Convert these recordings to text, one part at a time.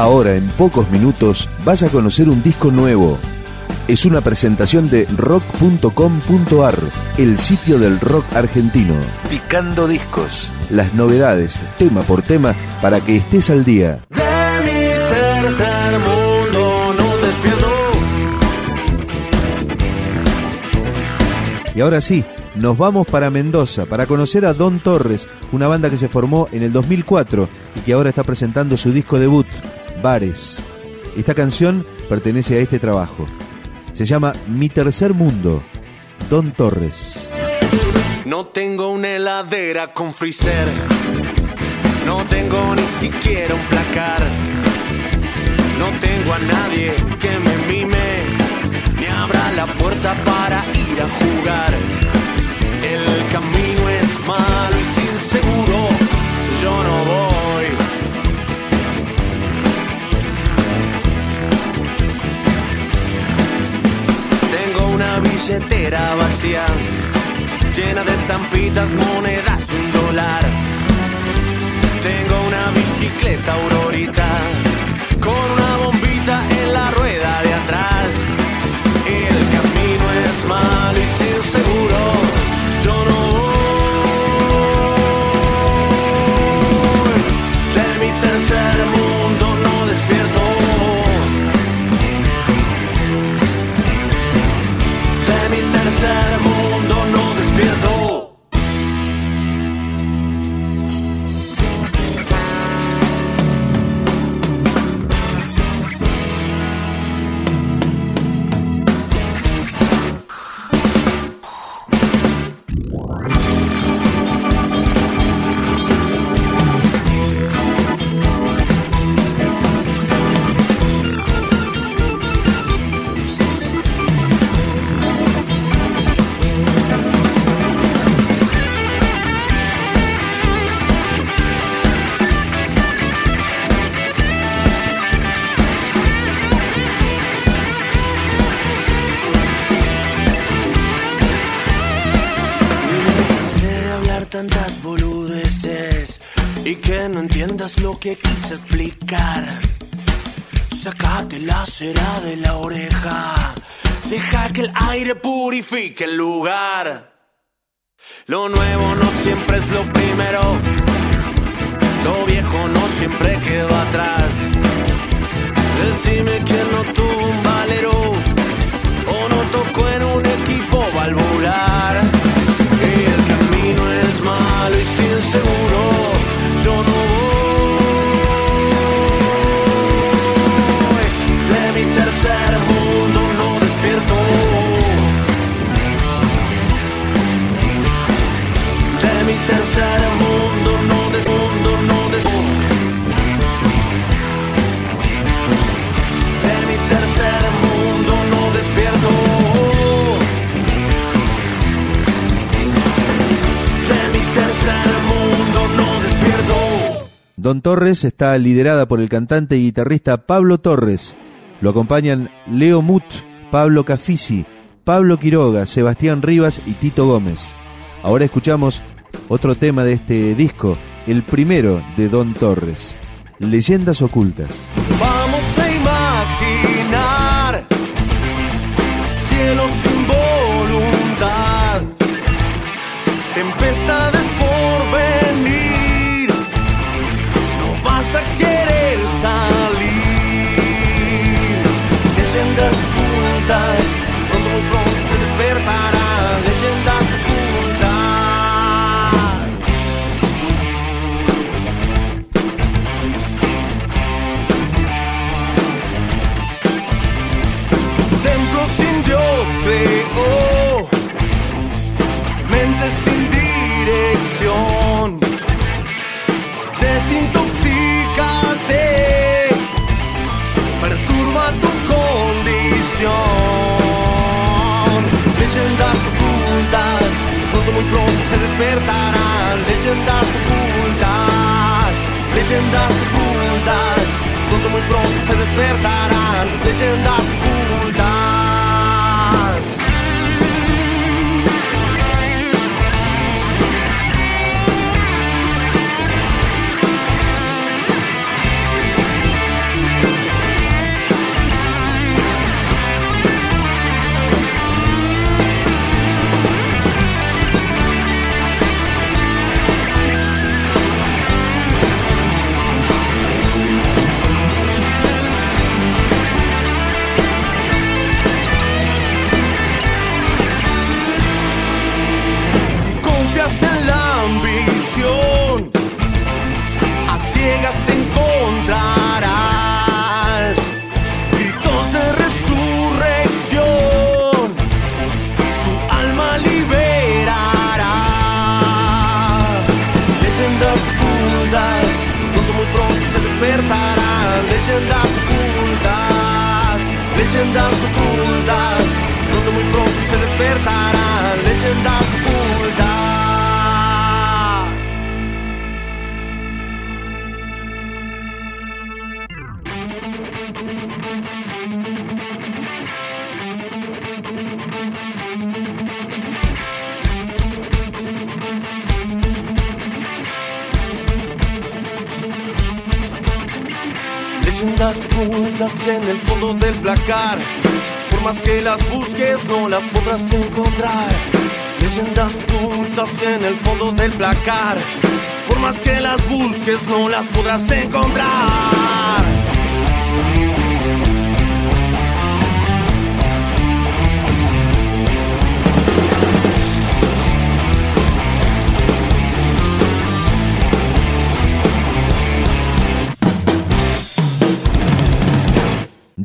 Ahora, en pocos minutos, vas a conocer un disco nuevo. Es una presentación de rock.com.ar, el sitio del rock argentino. Picando discos. Las novedades, tema por tema, para que estés al día. De mi tercer mundo no despierto. Y ahora sí, nos vamos para Mendoza para conocer a Don Torres, una banda que se formó en el 2004 y que ahora está presentando su disco debut, Bares. Esta canción pertenece a este trabajo. Se llama Mi Tercer Mundo, Don Torres. No tengo una heladera con freezer. No tengo ni siquiera un placar. No tengo a nadie que me mime. Ni abra la puerta para ir a jugar. El estampitas, monedas y un dólar. Tengo una bicicleta aurorita, tantas boludeces y que no entiendas lo que quise explicar. Sácate la cera de la oreja, deja que el aire purifique el lugar. Lo nuevo no siempre es lo primero, lo viejo no siempre quedó atrás. Decime quién no tuvo un valero o no tocó en un equipo valvular. Don Torres está liderada por el cantante y guitarrista Pablo Torres. Lo acompañan Leo Mut, Pablo Cafisi, Pablo Quiroga, Sebastián Rivas y Tito Gómez. Ahora escuchamos otro tema de este disco, el primero de Don Torres, Leyendas Ocultas. Vamos a imaginar cielos sin voluntad, tempestades ocultas, pronto pronto se despertarán. Leyendas ocultas. Templo sin Dios creó, mente sin dirección. Muy pronto se despertarán. Leyendas ocultas, leyendas ocultas, pronto muy pronto se despertarán. Leyendas ocultas. Placar. Por más que las busques, no las podrás encontrar. Leyendas ocultas en el fondo del placar. Por más que las busques, no las podrás encontrar.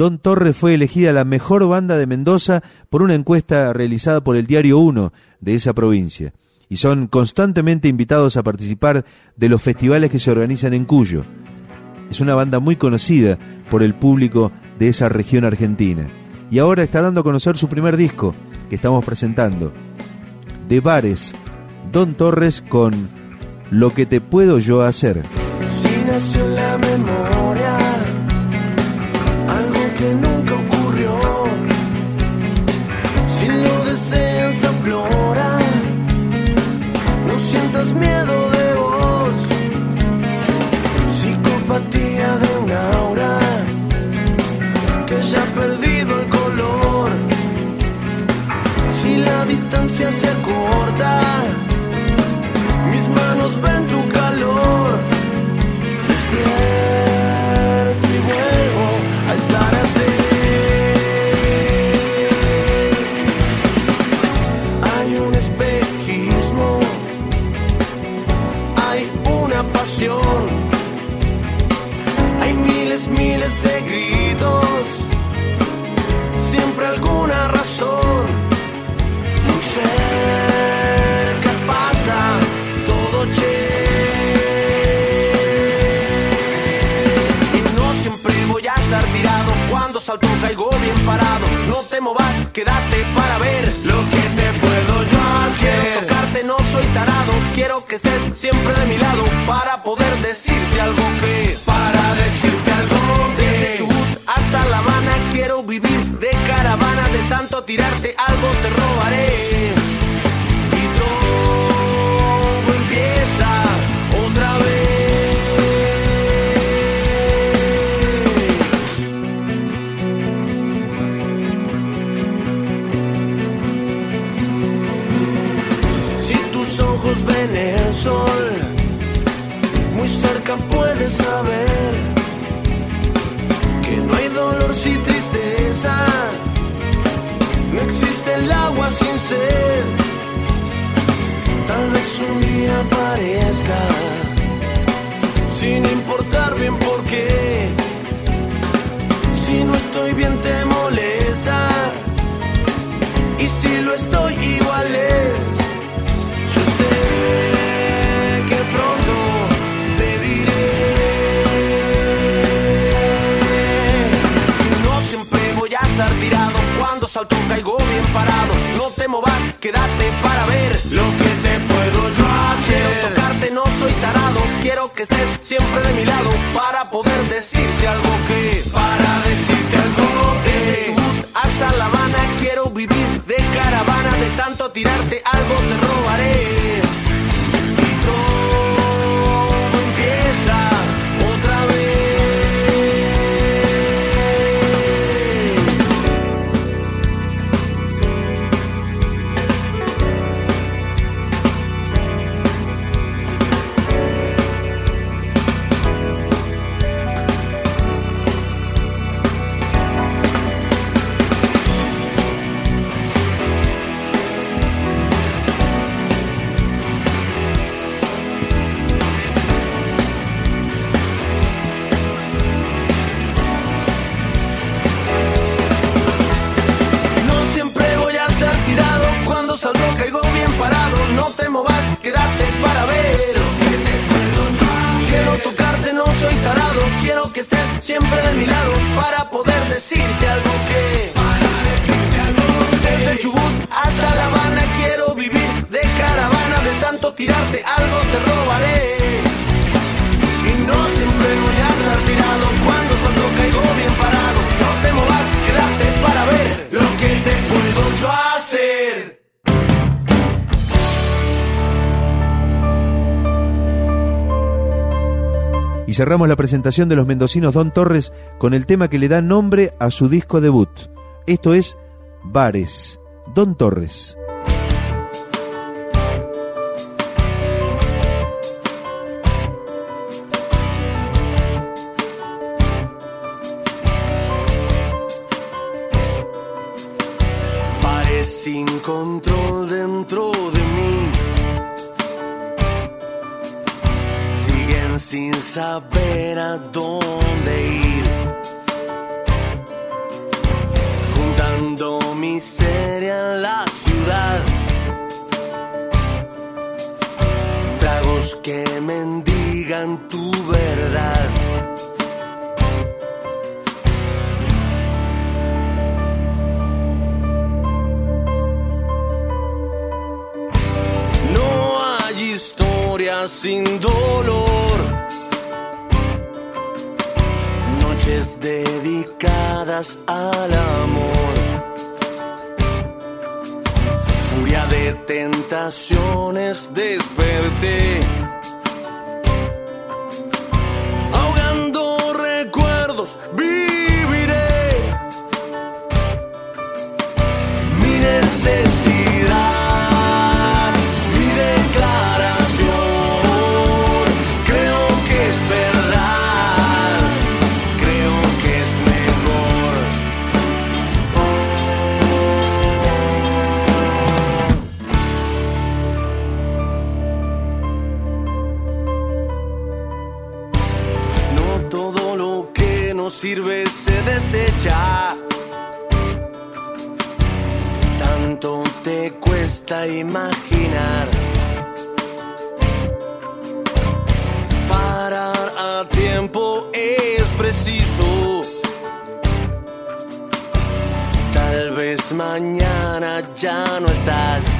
Don Torres fue elegida la mejor banda de Mendoza por una encuesta realizada por el Diario 1 de esa provincia. Y son constantemente invitados a participar de los festivales que se organizan en Cuyo. Es una banda muy conocida por el público de esa región argentina. Y ahora está dando a conocer su primer disco que estamos presentando. De Bares, Don Torres con Lo que te puedo yo hacer. No sientas miedo de vos, psicopatía de un aura que ya ha perdido el color, si la distancia se acorta, tirarte algo te robaré. Y todo empieza otra vez. Si tus ojos ven el sol, muy cerca puedes saber sed. Tal vez un día parezca, sin importar bien por qué. Si no estoy bien te molesta, y si lo estoy igual es. Yo sé que pronto te diré no siempre voy a estar tirado. Cuando salto caigo quédate para ver lo que te puedo yo hacer. Quiero tocarte, no soy tarado. Quiero que estés siempre de mi lado para poder decirte algo que, para cerramos la presentación de los mendocinos Don Torres con el tema que le da nombre a su disco debut. Esto es Bares. Don Torres. Saber a dónde ir. Juntando miseria en la ciudad. Tragos que mendigan tu verdad. No hay historia sin dolor. Noches dedicadas al amor. Furia de tentaciones desperté. Es preciso. Tal vez mañana ya no estás.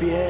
fiel.